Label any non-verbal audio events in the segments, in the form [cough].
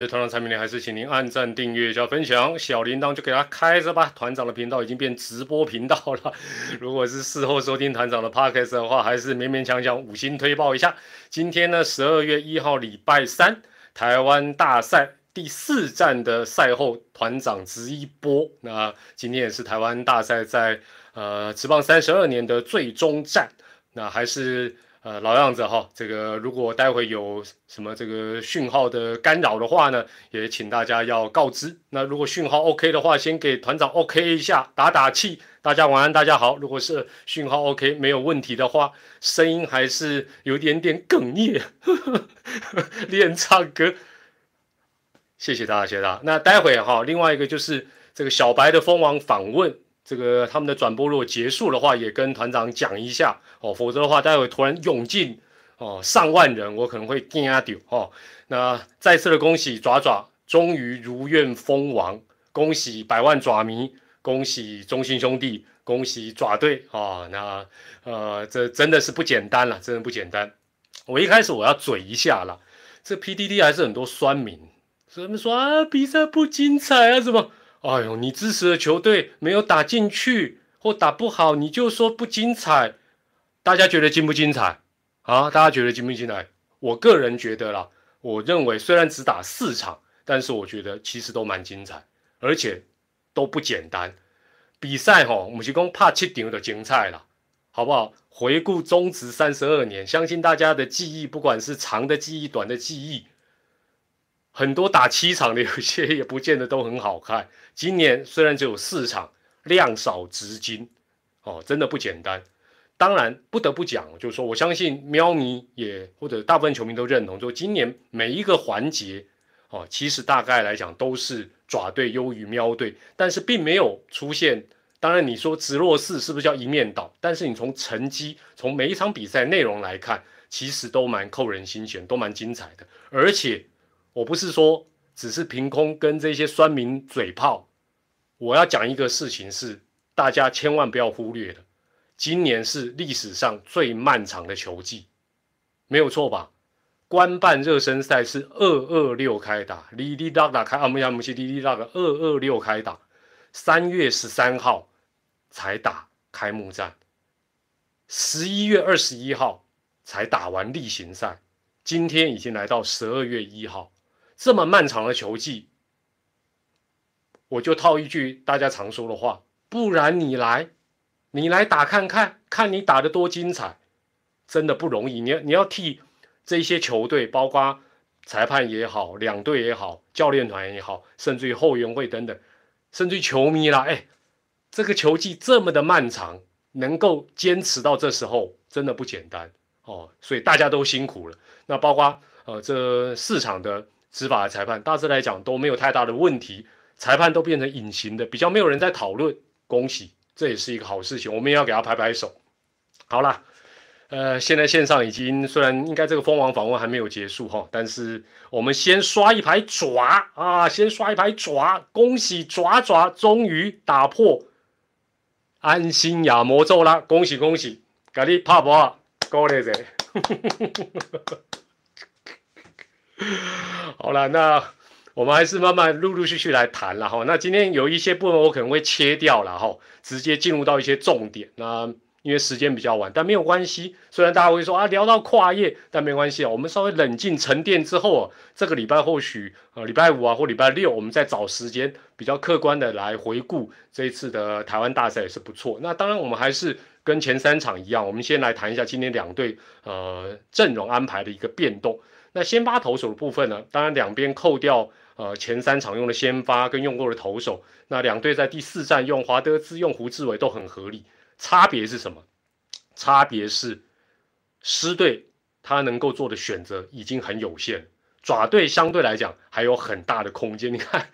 在团长产品呢，还是请您按赞、订阅加分享，小铃铛就给它开着吧。团长的频道已经变直播频道了，[laughs] 如果是事后收听团长的 podcast 的话，还是勉勉强强五星推报一下。今天呢，十二月一号礼拜三，台湾大赛第四站的赛后团长直一播。那今天也是台湾大赛在呃职棒三十二年的最终战，那还是。呃，老样子哈，这个如果待会有什么这个讯号的干扰的话呢，也请大家要告知。那如果讯号 OK 的话，先给团长 OK 一下，打打气。大家晚安，大家好。如果是讯号 OK 没有问题的话，声音还是有点点哽咽，[laughs] 练唱歌。谢谢大家，谢谢大家。那待会哈，另外一个就是这个小白的蜂王访问。这个他们的转播如果结束的话，也跟团长讲一下哦，否则的话，待会突然涌进哦上万人，我可能会惊啊丢哦。那再次的恭喜爪爪终于如愿封王，恭喜百万爪迷，恭喜中心兄弟，恭喜爪队啊！那呃，这真的是不简单了，真的不简单。我一开始我要嘴一下了，这 PDD 还是很多酸民，什么说啊比赛不精彩啊什么。哎呦，你支持的球队没有打进去或打不好，你就说不精彩。大家觉得精不精彩啊？大家觉得精不精彩？我个人觉得啦，我认为虽然只打四场，但是我觉得其实都蛮精彩，而且都不简单。比赛哈，我们提供怕七顶的精彩了，好不好？回顾中职三十二年，相信大家的记忆，不管是长的记忆、短的记忆。很多打七场的，有些也不见得都很好看。今年虽然只有四场，量少值金，哦，真的不简单。当然不得不讲，就是说，我相信喵迷也或者大部分球迷都认同，说今年每一个环节，哦，其实大概来讲都是爪队优于喵队，但是并没有出现。当然你说直落四是不是叫一面倒？但是你从成绩，从每一场比赛内容来看，其实都蛮扣人心弦，都蛮精彩的，而且。我不是说只是凭空跟这些酸民嘴炮，我要讲一个事情是大家千万不要忽略的，今年是历史上最漫长的球季，没有错吧？官办热身赛是二二六开打，哩哩啦啦开阿，木呀木西哩哩啦啦二二六开打，三月十三号才打开幕战，十一月二十一号才打完例行赛，今天已经来到十二月一号。这么漫长的球季，我就套一句大家常说的话，不然你来，你来打看看，看你打的多精彩，真的不容易。你要你要替这些球队，包括裁判也好，两队也好，教练团也好，甚至于后援会等等，甚至于球迷啦，哎，这个球季这么的漫长，能够坚持到这时候，真的不简单哦。所以大家都辛苦了。那包括呃这四场的。执法的裁判大致来讲都没有太大的问题，裁判都变成隐形的，比较没有人在讨论。恭喜，这也是一个好事情，我们也要给他拍拍手。好了，呃，现在线上已经虽然应该这个蜂王访问还没有结束哈，但是我们先刷一排爪啊，先刷一排爪，恭喜爪爪终于打破安心亚魔咒啦！恭喜恭喜，给你拍波，高丽者。[laughs] 好了，那我们还是慢慢陆陆续续来谈了哈。那今天有一些部分我可能会切掉了哈，直接进入到一些重点。那因为时间比较晚，但没有关系。虽然大家会说啊聊到跨业，但没关系啊。我们稍微冷静沉淀之后啊，这个礼拜或许呃礼拜五啊或礼拜六，我们再找时间比较客观的来回顾这一次的台湾大赛也是不错。那当然我们还是跟前三场一样，我们先来谈一下今天两队呃阵容安排的一个变动。那先发投手的部分呢？当然两边扣掉呃前三场用的先发跟用过的投手，那两队在第四站用华德兹用胡志伟都很合理。差别是什么？差别是狮队他能够做的选择已经很有限，爪队相对来讲还有很大的空间。你看，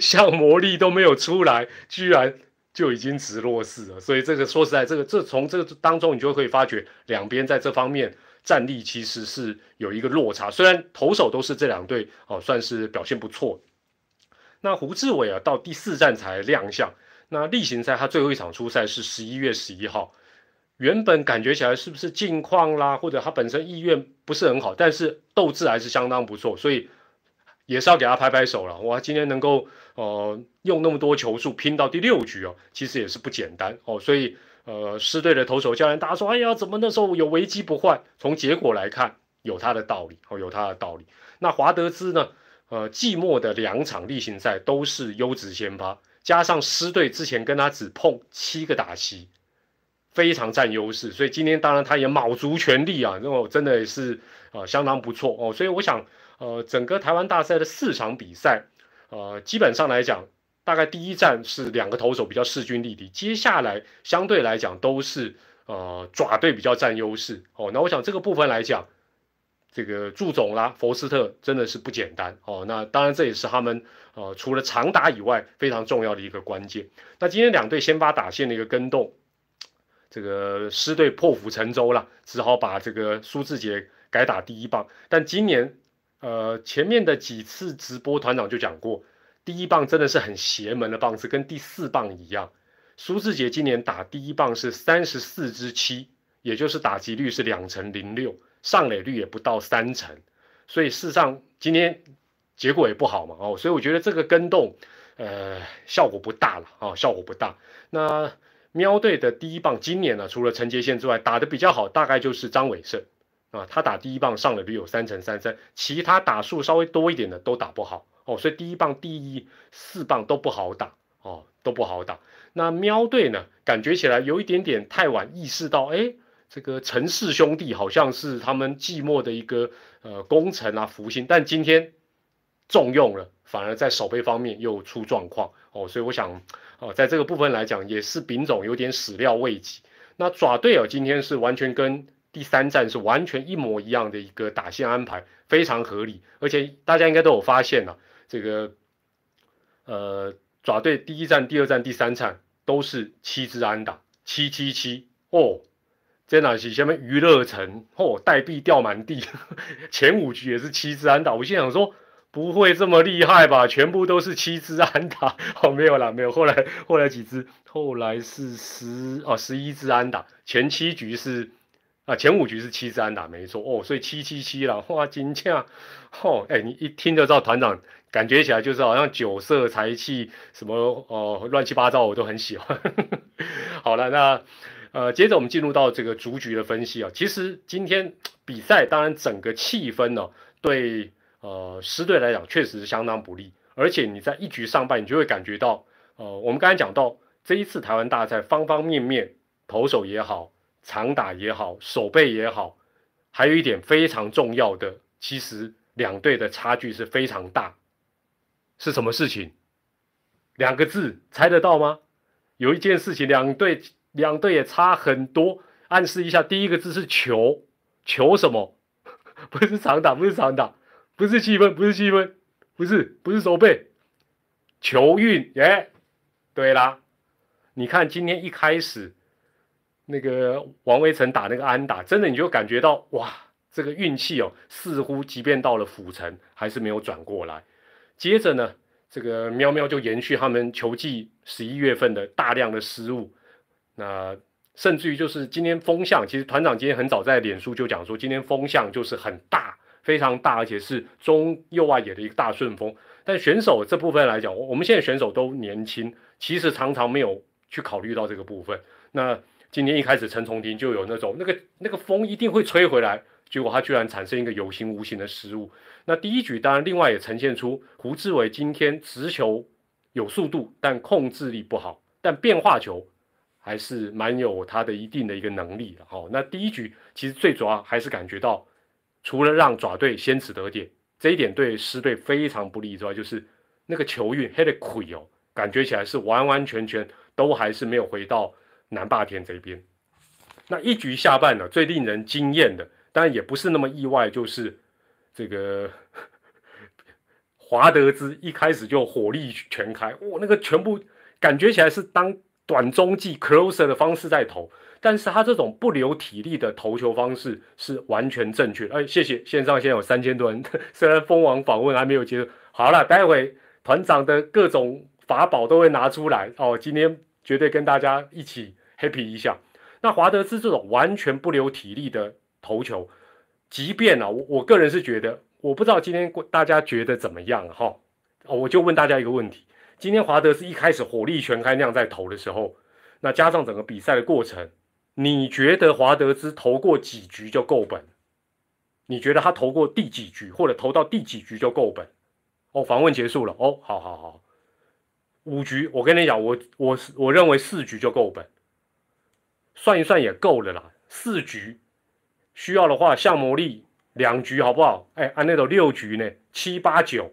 像魔力都没有出来，居然就已经直落四了。所以这个说实在，这个这从这个当中你就可以发觉两边在这方面。战力其实是有一个落差，虽然投手都是这两队哦，算是表现不错。那胡志伟啊，到第四站才亮相。那例行赛他最后一场出赛是十一月十一号，原本感觉起来是不是近况啦，或者他本身意愿不是很好，但是斗志还是相当不错，所以也是要给他拍拍手了。哇，今天能够呃用那么多球数拼到第六局哦，其实也是不简单哦。所以呃，狮队的投手教练大家说，哎呀，怎么那时候有危机不换？从结果来看，有他的道理哦，有他的道理。那华德兹呢？呃，季末的两场例行赛都是优质先发，加上狮队之前跟他只碰七个打席，非常占优势。所以今天当然他也卯足全力啊，那种真的也是呃相当不错哦。所以我想。呃，整个台湾大赛的四场比赛，呃，基本上来讲，大概第一站是两个投手比较势均力敌，接下来相对来讲都是呃爪队比较占优势哦。那我想这个部分来讲，这个祝总啦，佛斯特真的是不简单哦。那当然这也是他们呃除了长打以外非常重要的一个关键。那今天两队先发打线的一个跟动，这个狮队破釜沉舟了，只好把这个苏志杰改打第一棒，但今年。呃，前面的几次直播，团长就讲过，第一棒真的是很邪门的棒子，跟第四棒一样。苏志杰今年打第一棒是三十四支七，也就是打击率是两成零六，上垒率也不到三成，所以事实上今天结果也不好嘛，哦，所以我觉得这个跟动，呃，效果不大了，啊，效果不大。那喵队的第一棒今年呢，除了陈杰宪之外，打的比较好，大概就是张伟胜。啊，他打第一棒上垒率有三成三三，其他打数稍微多一点的都打不好哦，所以第一棒、第一四棒都不好打哦，都不好打。那喵队呢，感觉起来有一点点太晚意识到，哎，这个陈氏兄弟好像是他们寂寞的一个呃功臣啊福星，但今天重用了，反而在守备方面又出状况哦，所以我想，哦，在这个部分来讲，也是丙总有点始料未及。那爪队哦，今天是完全跟。第三站是完全一模一样的一个打线安排，非常合理，而且大家应该都有发现了，这个呃爪队第一站、第二站、第三站都是七支安打，七七七。哦，在哪是下面娱乐城？哦，代币掉满地，[laughs] 前五局也是七支安打，我心想说不会这么厉害吧，全部都是七支安打。[laughs] 哦，没有啦，没有，后来后来几支，后来是十哦十一支安打，前七局是。啊，前五局是七支安打，没错哦，所以七七七了，哇，金价，哦，哎，你一听就知道团长感觉起来就是好像酒色财气什么哦，乱七八糟我都很喜欢。[laughs] 好了，那呃，接着我们进入到这个逐局的分析啊，其实今天比赛当然整个气氛呢，对呃狮队来讲确实是相当不利，而且你在一局上半，你就会感觉到，呃，我们刚才讲到这一次台湾大赛方方面面，投手也好。长打也好，守备也好，还有一点非常重要的，其实两队的差距是非常大。是什么事情？两个字，猜得到吗？有一件事情，两队两队也差很多。暗示一下，第一个字是球，球什么？[laughs] 不是长打，不是长打，不是气氛，不是气氛，不是不是守备，球运耶。对啦，你看今天一开始。那个王威成打那个安打，真的你就感觉到哇，这个运气哦，似乎即便到了府城还是没有转过来。接着呢，这个喵喵就延续他们球季十一月份的大量的失误，那甚至于就是今天风向，其实团长今天很早在脸书就讲说，今天风向就是很大，非常大，而且是中右外野的一个大顺风。但选手这部分来讲，我们现在选手都年轻，其实常常没有去考虑到这个部分。那今天一开始陈重廷就有那种那个那个风一定会吹回来，结果他居然产生一个有形无形的失误。那第一局当然另外也呈现出胡志伟今天直球有速度，但控制力不好，但变化球还是蛮有他的一定的一个能力的。好，那第一局其实最主要还是感觉到，除了让爪队先取得点这一点对狮队非常不利之外，就是那个球运黑的亏哦，感觉起来是完完全全都还是没有回到。南霸天这边，那一局下半呢，最令人惊艳的，当然也不是那么意外，就是这个华德兹一开始就火力全开，哇，那个全部感觉起来是当短中继 closer 的方式在投，但是他这种不留体力的投球方式是完全正确。哎，谢谢线上现在有三千多人，[laughs] 虽然蜂王访问还没有结束，好了，待会团长的各种法宝都会拿出来哦，今天。绝对跟大家一起 happy 一下。那华德兹这种完全不留体力的投球，即便呢，我我个人是觉得我不知道今天大家觉得怎么样哈？哦，我就问大家一个问题：今天华德是一开始火力全开那样在投的时候，那加上整个比赛的过程，你觉得华德兹投过几局就够本？你觉得他投过第几局，或者投到第几局就够本？哦，访问结束了。哦，好好好，五局，我跟你讲，我我我认为四局就够本，算一算也够了啦。四局需要的话，像魔力两局好不好？哎，按那种六局呢，七八九，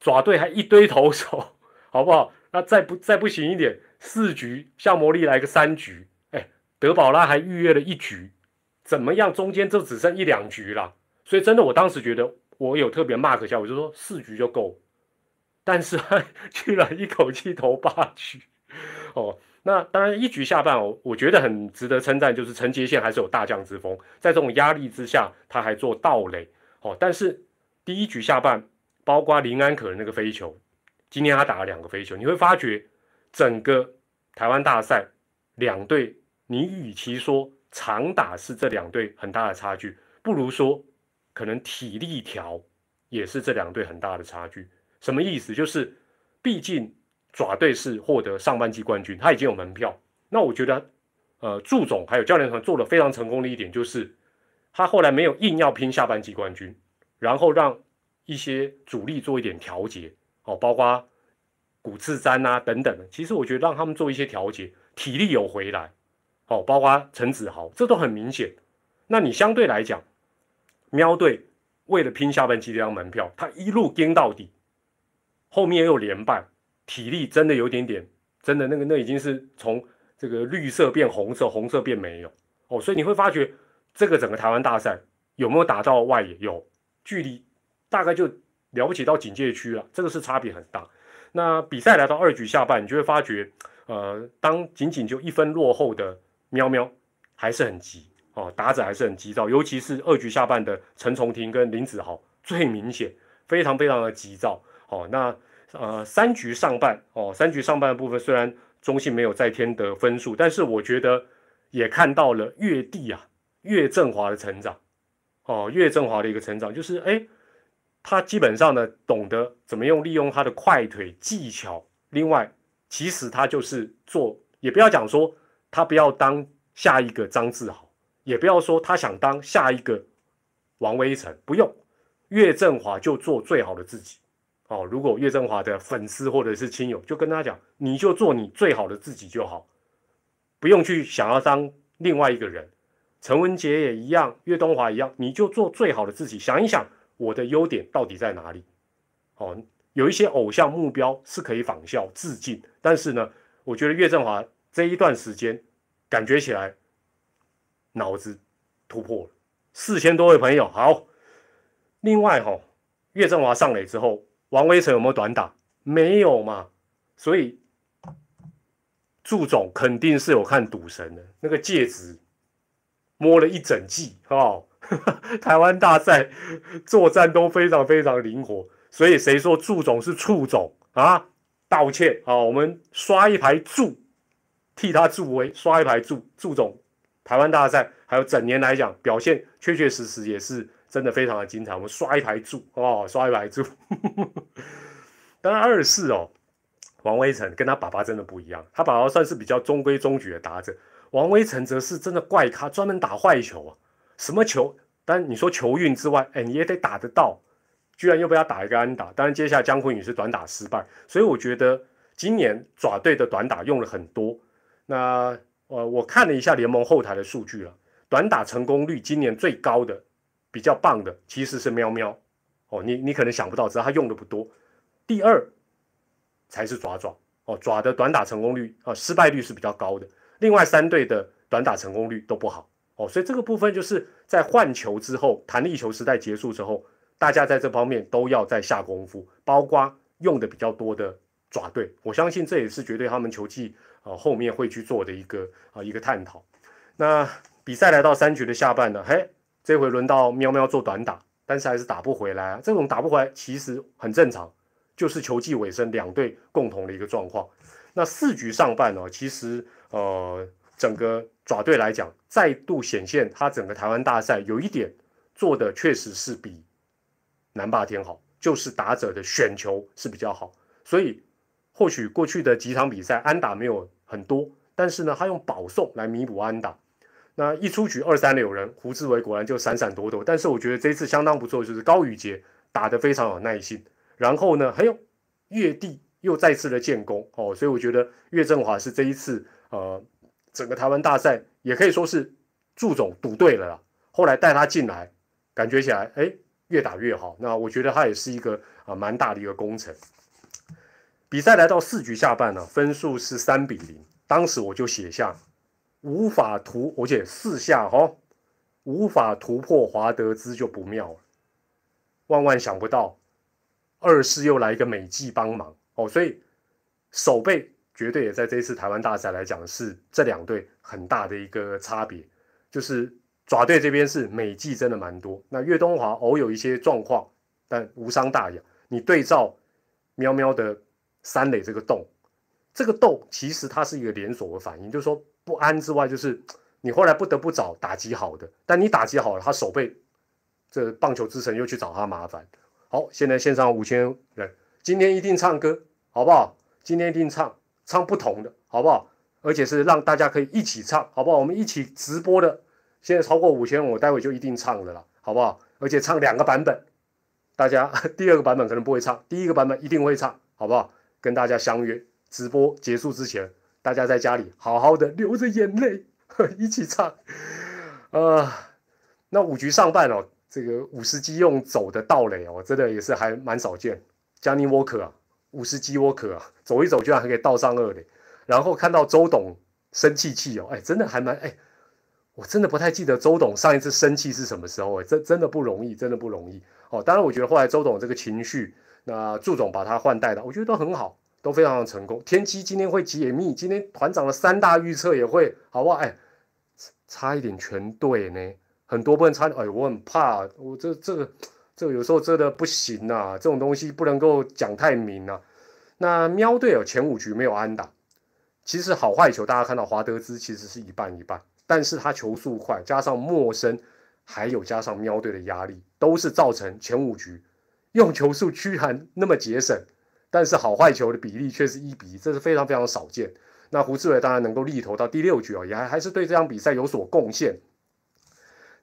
爪队还一堆投手，[laughs] 好不好？那再不再不行一点，四局像魔力来个三局，哎，德保拉还预约了一局。怎么样？中间就只剩一两局了，所以真的，我当时觉得我有特别 mark 一下，我就说四局就够。但是他 [laughs] 居然一口气投八局，哦，那当然一局下半，哦我觉得很值得称赞，就是陈杰宪还是有大将之风，在这种压力之下，他还做盗垒，哦，但是第一局下半，包括林安可的那个飞球，今天他打了两个飞球，你会发觉整个台湾大赛两队，你与其说。长打是这两队很大的差距，不如说可能体力条也是这两队很大的差距。什么意思？就是毕竟爪队是获得上半季冠军，他已经有门票。那我觉得，呃，祝总还有教练团做的非常成功的一点，就是他后来没有硬要拼下半季冠军，然后让一些主力做一点调节，哦，包括古次詹啊等等的。其实我觉得让他们做一些调节，体力有回来。哦，包括陈子豪，这都很明显。那你相对来讲，喵队为了拼下半季这张门票，他一路跟到底，后面又连败，体力真的有点点，真的那个那已经是从这个绿色变红色，红色变没有。哦，所以你会发觉这个整个台湾大赛有没有打到外野？有，距离大概就了不起到警戒区了，这个是差别很大。那比赛来到二局下半，你就会发觉，呃，当仅仅就一分落后的。喵喵还是很急哦，打者还是很急躁，尤其是二局下半的陈重廷跟林子豪最明显，非常非常的急躁哦。那呃三局上半哦，三局上半的部分虽然中信没有再添得分数，但是我觉得也看到了岳帝啊岳振华的成长哦，岳振华的一个成长就是哎，他基本上呢懂得怎么用利用他的快腿技巧，另外其实他就是做也不要讲说。他不要当下一个张志豪，也不要说他想当下一个王威成，不用，岳振华就做最好的自己。哦，如果岳振华的粉丝或者是亲友，就跟他讲，你就做你最好的自己就好，不用去想要当另外一个人。陈文杰也一样，岳东华一样，你就做最好的自己。想一想，我的优点到底在哪里？哦，有一些偶像目标是可以仿效致敬，但是呢，我觉得岳振华。这一段时间，感觉起来脑子突破了。四千多位朋友，好。另外哈，岳振华上垒之后，王威成有没有短打？没有嘛。所以祝总肯定是有看赌神的那个戒指，摸了一整季，哦。[laughs] 台湾大赛作战都非常非常灵活，所以谁说祝总是处总啊？道歉啊！我们刷一排祝。替他助威，刷一排祝祝总，台湾大赛还有整年来讲表现确确实实也是真的非常的精彩。我们刷一排助哦，刷一排柱。[laughs] 当然二世哦，王威成跟他爸爸真的不一样，他爸爸算是比较中规中矩的打者，王威成则是真的怪咖，专门打坏球啊，什么球？但你说球运之外，哎，你也得打得到，居然又被他打一个安打。当然接下来姜昆宇是短打失败，所以我觉得今年爪队的短打用了很多。那呃，我看了一下联盟后台的数据了，短打成功率今年最高的、比较棒的其实是喵喵哦。你你可能想不到，只要他用的不多，第二才是爪爪哦。爪的短打成功率啊，失败率是比较高的。另外三队的短打成功率都不好哦，所以这个部分就是在换球之后，弹力球时代结束之后，大家在这方面都要再下功夫，包括用的比较多的爪队，我相信这也是绝对他们球技。啊，后面会去做的一个啊一个探讨。那比赛来到三局的下半呢，嘿，这回轮到喵喵做短打，但是还是打不回来啊。这种打不回来其实很正常，就是球季尾声两队共同的一个状况。那四局上半呢，其实呃整个爪队来讲，再度显现他整个台湾大赛有一点做的确实是比南霸天好，就是打者的选球是比较好，所以或许过去的几场比赛安打没有很多，但是呢，他用保送来弥补安打。那一出局二三垒有人，胡志伟果然就闪闪躲躲。但是我觉得这次相当不错，就是高宇杰打得非常有耐心，然后呢，还有岳地又再次的建功哦，所以我觉得岳振华是这一次呃整个台湾大赛也可以说是祝总赌对了啦。后来带他进来，感觉起来哎越打越好。那我觉得他也是一个啊蛮大的一个工程。比赛来到四局下半呢，分数是三比零，当时我就写下。无法突，而且四下哈，无法突破华德兹就不妙了。万万想不到，二世又来一个美技帮忙哦，所以守备绝对也在这一次台湾大赛来讲是这两队很大的一个差别。就是爪队这边是美技真的蛮多，那岳东华偶有一些状况，但无伤大雅。你对照喵喵的三垒这个洞，这个洞其实它是一个连锁的反应，就是说。不安之外，就是你后来不得不找打击好的，但你打击好了，他手背这棒球之神又去找他麻烦。好，现在线上五千人，今天一定唱歌，好不好？今天一定唱唱不同的，好不好？而且是让大家可以一起唱，好不好？我们一起直播的，现在超过五千，我待会就一定唱的了，好不好？而且唱两个版本，大家 [laughs] 第二个版本可能不会唱，第一个版本一定会唱，好不好？跟大家相约直播结束之前。大家在家里好好的流着眼泪 [laughs] 一起唱，呃，那五局上半哦，这个五十击用走的道垒哦，真的也是还蛮少见。加尼沃克啊，五十击沃克啊，走一走居然还可以倒上二垒，然后看到周董生气气哦，哎，真的还蛮哎，我真的不太记得周董上一次生气是什么时候哎，真真的不容易，真的不容易哦。当然，我觉得后来周董这个情绪，那祝总把他换代的，我觉得都很好。都非常的成功。天机今天会解密，今天团长的三大预测也会，好不好？哎，差一点全对呢，很多不能差。哎，我很怕，我这这个这个有时候真的不行呐，这种东西不能够讲太明啊。那喵队有前五局没有安打，其实好坏球大家看到华德兹其实是一半一半，但是他球速快，加上陌生，还有加上喵队的压力，都是造成前五局用球数居然那么节省。但是好坏球的比例却是一比一，这是非常非常少见。那胡志伟当然能够力投到第六局哦，也还还是对这场比赛有所贡献。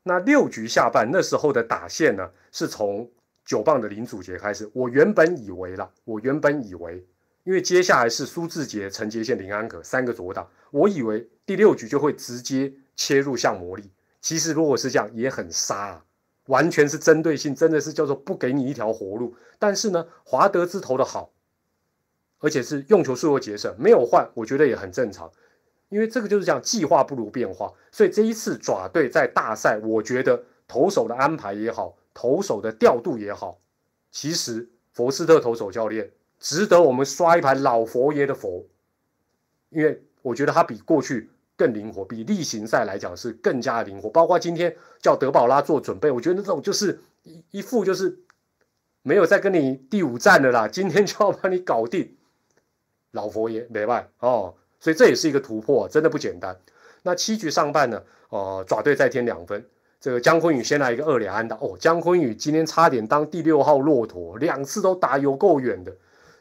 那六局下半那时候的打线呢，是从九棒的林祖杰开始。我原本以为啦，我原本以为，因为接下来是苏志杰、陈杰宪、林安可三个左打，我以为第六局就会直接切入向魔力。其实如果是这样，也很杀，完全是针对性，真的是叫做不给你一条活路。但是呢，华德兹投的好。而且是用球数又节省，没有换，我觉得也很正常，因为这个就是讲计划不如变化，所以这一次爪队在大赛，我觉得投手的安排也好，投手的调度也好，其实佛斯特投手教练值得我们刷一盘老佛爷的佛，因为我觉得他比过去更灵活，比例行赛来讲是更加灵活，包括今天叫德保拉做准备，我觉得这种就是一一副就是没有再跟你第五战的啦，今天就要把你搞定。老佛爷没败哦，所以这也是一个突破，真的不简单。那七局上半呢，哦，爪队再添两分，这个姜昆宇先来一个二连安打哦，姜昆宇今天差点当第六号骆驼，两次都打有够远的。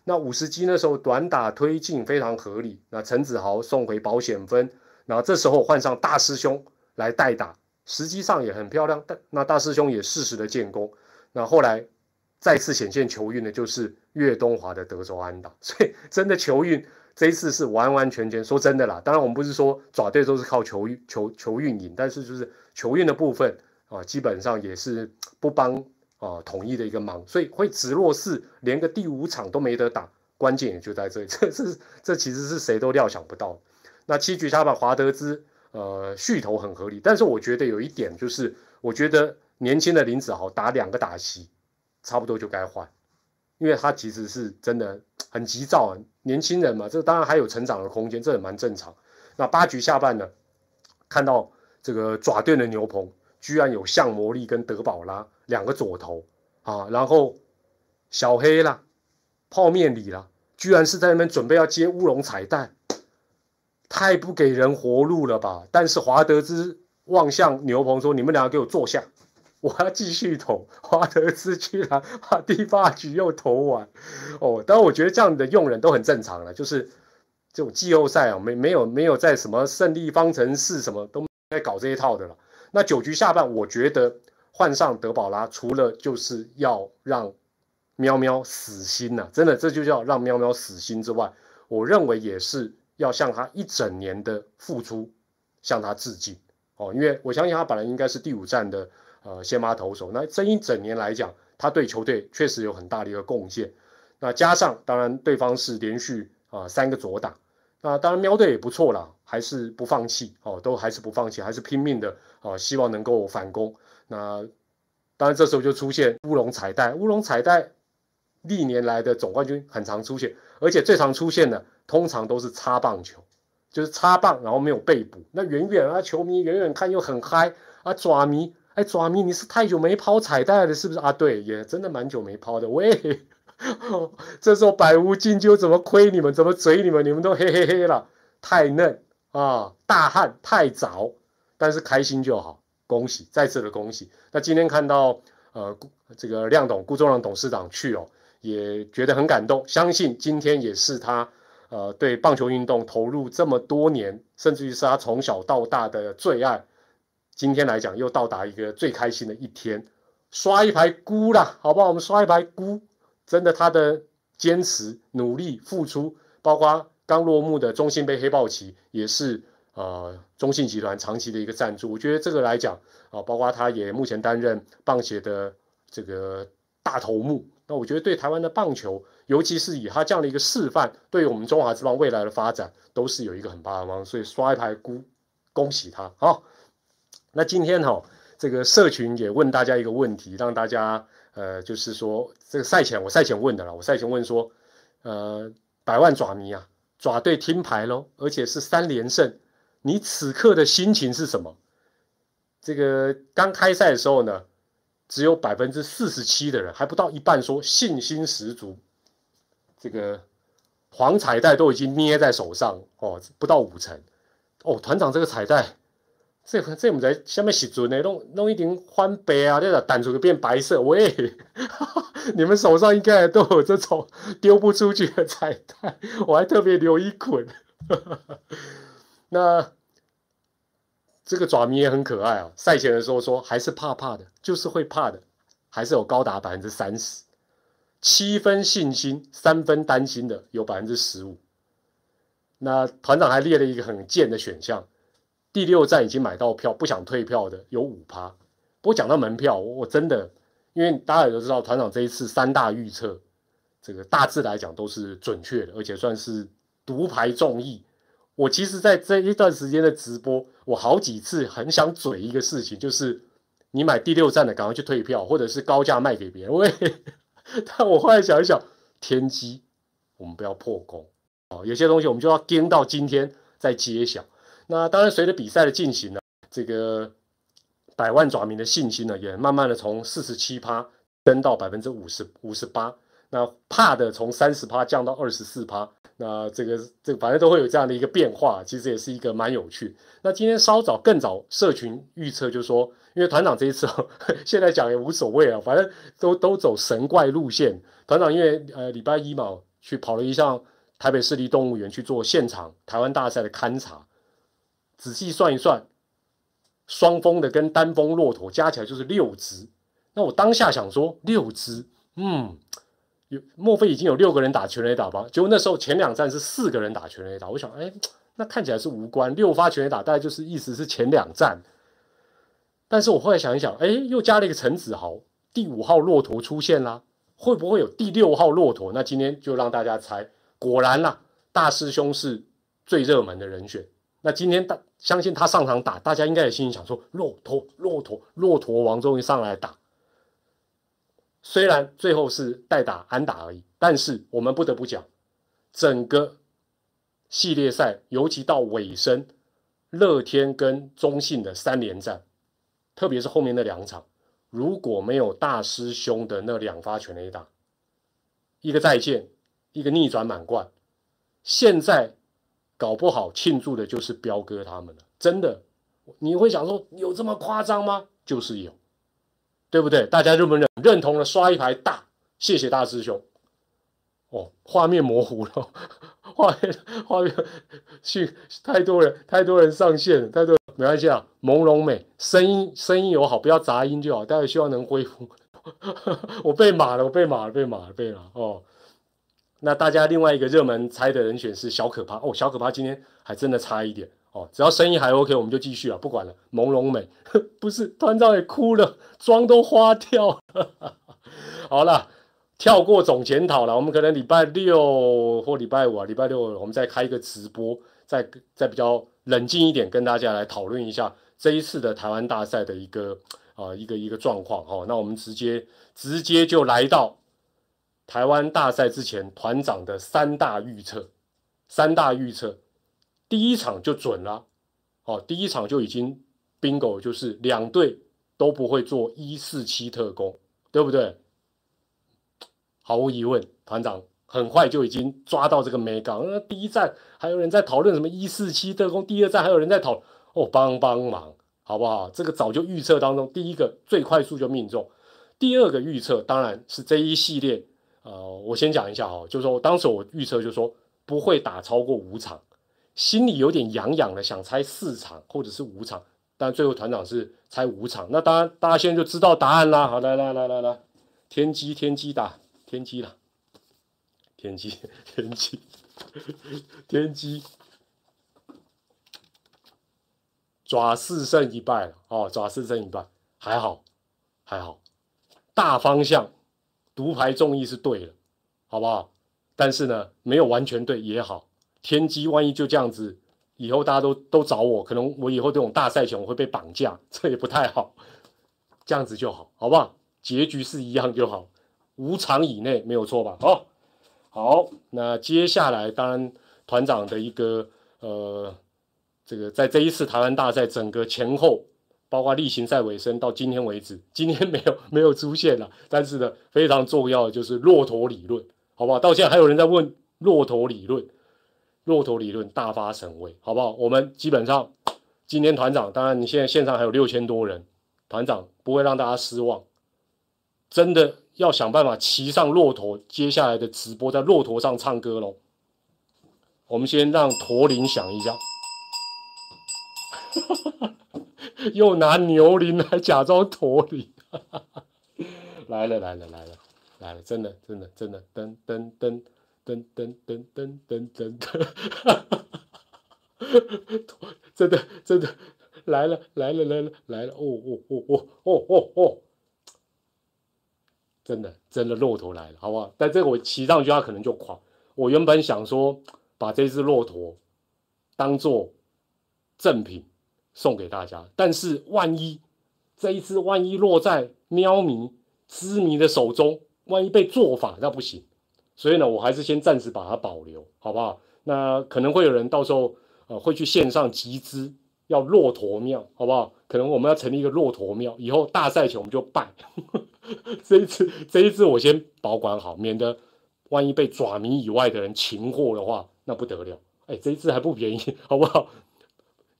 那五十击那时候短打推进非常合理，那陈子豪送回保险分，然后这时候换上大师兄来代打，实际上也很漂亮。但那大师兄也适时的建功，那后来。再次显现球运的，就是岳东华的德州安打，所以真的球运这一次是完完全全说真的啦。当然，我们不是说爪队都是靠球运球球运赢，但是就是球运的部分啊，基本上也是不帮啊统一的一个忙，所以会直落四，连个第五场都没得打，关键也就在这里。[laughs] 这是这其实是谁都料想不到。那七局他把华德兹呃续投很合理，但是我觉得有一点就是，我觉得年轻的林子豪打两个打席。差不多就该换，因为他其实是真的很急躁啊，年轻人嘛，这当然还有成长的空间，这也蛮正常。那八局下半呢，看到这个爪队的牛棚居然有向魔力跟德保拉两个左投啊，然后小黑啦、泡面里啦，居然是在那边准备要接乌龙彩蛋，太不给人活路了吧？但是华德兹望向牛棚说：“你们两个给我坐下。”我要继续投，华德斯居然把第八局又投完，哦，当然我觉得这样的用人都很正常了，就是这种季后赛啊，没没有没有在什么胜利方程式什么都在搞这一套的了。那九局下半，我觉得换上德保拉，除了就是要让喵喵死心呐，真的这就叫让喵喵死心之外，我认为也是要向他一整年的付出向他致敬哦，因为我相信他本来应该是第五站的。呃，先发投手，那这一整年来讲，他对球队确实有很大的一个贡献。那加上，当然对方是连续啊三个左打，那当然喵队也不错啦，还是不放弃哦，都还是不放弃，还是拼命的啊，希望能够反攻。那当然这时候就出现乌龙彩带，乌龙彩带历年来的总冠军很常出现，而且最常出现的通常都是擦棒球，就是擦棒然后没有被捕，那远远啊球迷远远看又很嗨啊爪迷。哎，爪咪，你是太久没抛彩带了，是不是啊？对，也真的蛮久没抛的。喂，[laughs] 这时候百无禁纠，怎么亏你们？怎么嘴你们？你们都嘿嘿嘿了，太嫩啊，大汉太早，但是开心就好，恭喜，再次的恭喜。那今天看到呃，这个亮董顾仲亮董事长去哦，也觉得很感动，相信今天也是他呃对棒球运动投入这么多年，甚至于是他从小到大的最爱。今天来讲，又到达一个最开心的一天，刷一排菇啦，好不好？我们刷一排菇，真的，他的坚持、努力、付出，包括刚落幕的中信杯黑豹旗，也是呃中信集团长期的一个赞助。我觉得这个来讲啊，包括他也目前担任棒协的这个大头目，那我觉得对台湾的棒球，尤其是以他这样的一个示范，对于我们中华之棒未来的发展，都是有一个很大的帮助。所以刷一排菇，恭喜他，好。那今天哈，这个社群也问大家一个问题，让大家呃，就是说这个赛前我赛前问的了，我赛前问说，呃，百万爪迷啊，爪队听牌喽，而且是三连胜，你此刻的心情是什么？这个刚开赛的时候呢，只有百分之四十七的人，还不到一半说信心十足，这个黄彩带都已经捏在手上哦，不到五成哦，团长这个彩带。这这唔知下面时阵呢，弄弄一点翻白啊，这个弹出个变白色。喂，[laughs] 你们手上应该都有这种丢不出去的彩带，我还特别留一捆。那这个爪迷也很可爱啊。赛前的时候说还是怕怕的，就是会怕的，还是有高达百分之三十，七分信心，三分担心的有百分之十五。那团长还列了一个很贱的选项。第六站已经买到票，不想退票的有五趴。不过讲到门票，我真的，因为大家也都知道，团长这一次三大预测，这个大致来讲都是准确的，而且算是独排众议。我其实，在这一段时间的直播，我好几次很想嘴一个事情，就是你买第六站的，赶快去退票，或者是高价卖给别人。[laughs] 喂，但我后来想一想，天机，我们不要破功哦。有些东西我们就要盯到今天再揭晓。那当然，随着比赛的进行呢，这个百万爪民的信心呢，也慢慢的从四十七趴升到百分之五十五十八。那怕的从三十趴降到二十四趴。那这个这个反正都会有这样的一个变化，其实也是一个蛮有趣。那今天稍早更早社群预测就说，因为团长这一次 [laughs] 现在讲也无所谓啊，反正都都走神怪路线。团长因为呃礼拜一嘛去跑了一趟台北市立动物园去做现场台湾大赛的勘察。仔细算一算，双峰的跟单峰骆驼加起来就是六只。那我当下想说，六只，嗯，有莫非已经有六个人打全垒打吧？结果那时候前两站是四个人打全垒打，我想，哎，那看起来是无关。六发全垒打大概就是意思是前两站。但是我后来想一想，哎，又加了一个陈子豪，第五号骆驼出现啦，会不会有第六号骆驼？那今天就让大家猜，果然啦，大师兄是最热门的人选。那今天大相信他上场打，大家应该也心里想说：骆驼，骆驼，骆驼王终于上来打。虽然最后是代打安打而已，但是我们不得不讲，整个系列赛，尤其到尾声，乐天跟中信的三连战，特别是后面那两场，如果没有大师兄的那两发全垒打，一个再见，一个逆转满贯，现在。搞不好庆祝的就是彪哥他们了，真的，你会想说有这么夸张吗？就是有，对不对？大家认不认认同了？刷一排大，谢谢大师兄。哦，画面模糊了，[laughs] 画面画面去太多人，太多人上线了，太多没关系啊，朦胧美，声音声音友好，不要杂音就好。大家希望能恢复。[laughs] 我被码了，我被码了，被码了，被码哦。那大家另外一个热门猜的人选是小可怕哦，小可怕今天还真的差一点哦，只要生意还 OK，我们就继续啊，不管了。朦胧美 [laughs] 不是团长也哭了，妆都花掉了。[laughs] 好了。跳过总检讨了，我们可能礼拜六或礼拜五啊，礼拜六我们再开一个直播，再再比较冷静一点，跟大家来讨论一下这一次的台湾大赛的一个啊一个一个状况哦。那我们直接直接就来到台湾大赛之前团长的三大预测，三大预测，第一场就准了，哦，第一场就已经 bingo，就是两队都不会做一四七特工，对不对？毫无疑问，团长很快就已经抓到这个美港。那第一站还有人在讨论什么一四七特工，第二站还有人在讨哦，帮帮忙，好不好？这个早就预测当中，第一个最快速就命中，第二个预测当然是这一系列。呃，我先讲一下哈，就是说当时我预测就说不会打超过五场，心里有点痒痒的，想猜四场或者是五场，但最后团长是猜五场。那当然，大家现在就知道答案啦。好，来来来来来，天机天机打。天机了，[laughs] 天机，天机，天机，爪四胜一败了哦，爪四胜一败，还好，还好，大方向独排众议是对的，好不好？但是呢，没有完全对也好。天机万一就这样子，以后大家都都找我，可能我以后这种大赛前我会被绑架，[laughs] 这也不太好。这样子就好，好不好？结局是一样就好。五场以内没有错吧？哦，好，那接下来当然团长的一个呃，这个在这一次台湾大赛整个前后，包括例行赛尾声到今天为止，[laughs] 今天没有 [laughs] 没有出现了，但是呢非常重要的就是骆驼理论，好不好？到现在还有人在问骆驼理论，骆驼理论大发神威，好不好？我们基本上今天团长，当然你现在线上还有六千多人，团长不会让大家失望，真的。要想办法骑上骆驼，接下来的直播在骆驼上唱歌喽。我们先让驼铃响一下，[laughs] 又拿牛铃来假装驼铃，来了来了来了来了，真的真的真的噔噔噔噔噔噔噔噔噔噔，真的真的来了来了来了来了，哦哦哦哦哦哦哦。真的，真的骆驼来了，好不好？但这个我骑上去，它可能就垮。我原本想说，把这只骆驼当做赠品送给大家，但是万一这一只万一落在喵迷、知迷的手中，万一被做法，那不行。所以呢，我还是先暂时把它保留，好不好？那可能会有人到时候呃会去线上集资，要骆驼庙，好不好？可能我们要成立一个骆驼庙，以后大赛前我们就拜。这一次，这一次我先保管好，免得万一被爪迷以外的人擒获的话，那不得了。哎，这一次还不便宜，好不好？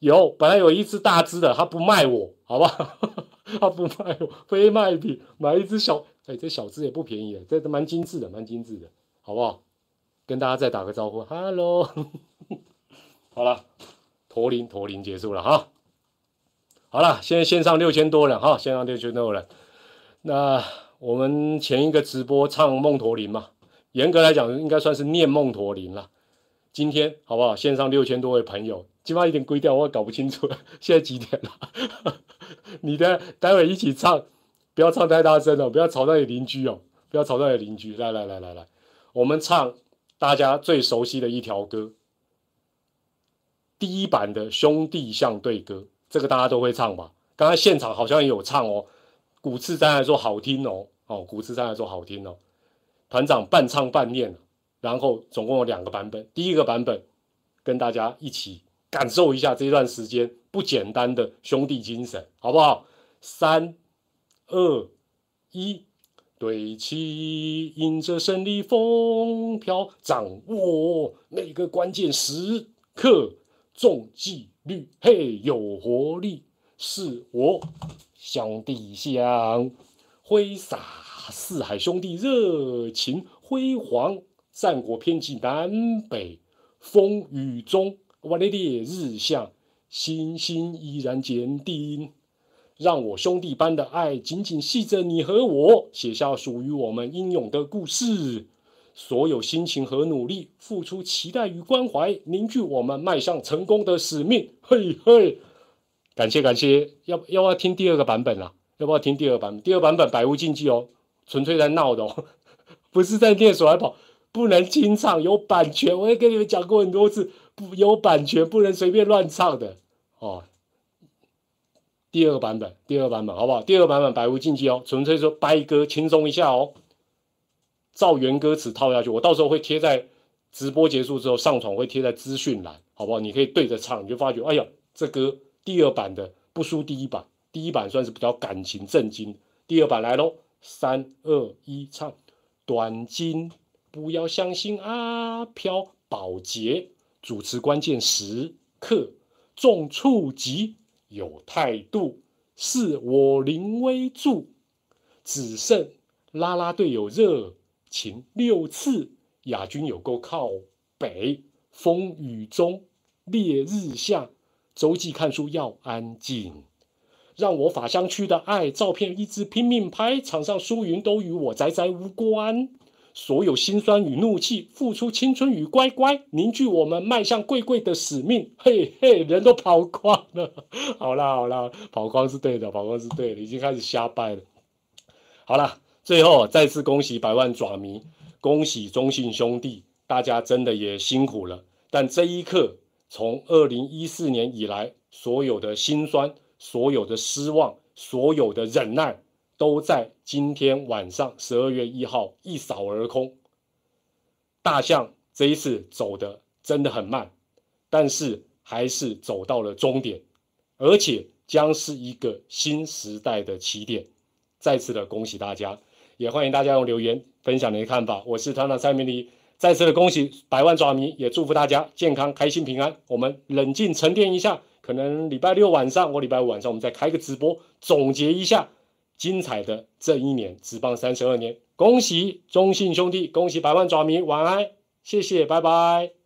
有，本来有一只大只的，他不卖我，好不好？[laughs] 他不卖我，非卖品，买一只小，哎，这小只也不便宜，这蛮精致的，蛮精致的，好不好？跟大家再打个招呼，Hello，[laughs] 好了，驼铃，驼铃结束了哈。好了，现在线上六千多人哈，线上六千多人。那我们前一个直播唱《梦驼铃》嘛，严格来讲应该算是念《梦驼铃》了。今天好不好？线上六千多位朋友，起码一点规调我搞不清楚。现在几点了？[laughs] 你的待会一起唱，不要唱太大声哦，不要吵到你邻居哦，不要吵到你邻居。来来来来来，我们唱大家最熟悉的一条歌，第一版的《兄弟相对歌》，这个大家都会唱吧？刚才现场好像也有唱哦。古次山来说好听哦，哦，古次山来说好听哦。团长半唱半念，然后总共有两个版本。第一个版本跟大家一起感受一下这段时间不简单的兄弟精神，好不好？三二一，对齐，迎着胜利风飘，掌握每个关键时刻，重纪律，嘿，有活力，是我。兄弟相，挥洒四海兄弟热情辉煌，战果遍及南北，风雨中我的烈日下，星星依然坚定。让我兄弟般的爱紧紧系着你和我，写下属于我们英勇的故事。所有心情和努力，付出期待与关怀，凝聚我们迈向成功的使命。嘿嘿，感谢感谢，要要不要听第二个版本啊？要不要听第二版本？第二版本百无禁忌哦，纯粹在闹的哦，[laughs] 不是在念手来跑，不能清唱，有版权。我也跟你们讲过很多次，有版权，不能随便乱唱的哦。第二个版本，第二个版本，好不好？第二个版本百无禁忌哦，纯粹说掰歌，轻松一下哦。照原歌词套下去，我到时候会贴在直播结束之后上传，会贴在资讯栏，好不好？你可以对着唱，你就发觉，哎呀，这歌第二版的不输第一版，第一版算是比较感情震惊，第二版来喽，三二一，唱。短金不要相信阿飘，保洁主持关键时刻，重触及有态度，是我临危助，只剩拉拉队有热。情六次，亚军有够靠北，风雨中，烈日下，周记看书要安静，让我法香区的爱照片一直拼命拍，场上输赢都与我宅宅无关，所有心酸与怒气，付出青春与乖乖，凝聚我们迈向贵贵的使命。嘿嘿，人都跑光了，[laughs] 好啦好啦，跑光是对的，跑光是对的，已经开始瞎掰了，好了。最后再次恭喜百万爪迷，恭喜中信兄弟，大家真的也辛苦了。但这一刻，从二零一四年以来，所有的辛酸、所有的失望、所有的忍耐，都在今天晚上十二月一号一扫而空。大象这一次走的真的很慢，但是还是走到了终点，而且将是一个新时代的起点。再次的恭喜大家！也欢迎大家用留言分享你的看法。我是团长蔡明礼，再次的恭喜百万爪迷，也祝福大家健康、开心、平安。我们冷静沉淀一下，可能礼拜六晚上或礼拜五晚上，我们再开个直播，总结一下精彩的这一年，只棒三十二年。恭喜中信兄弟，恭喜百万爪迷，晚安，谢谢，拜拜。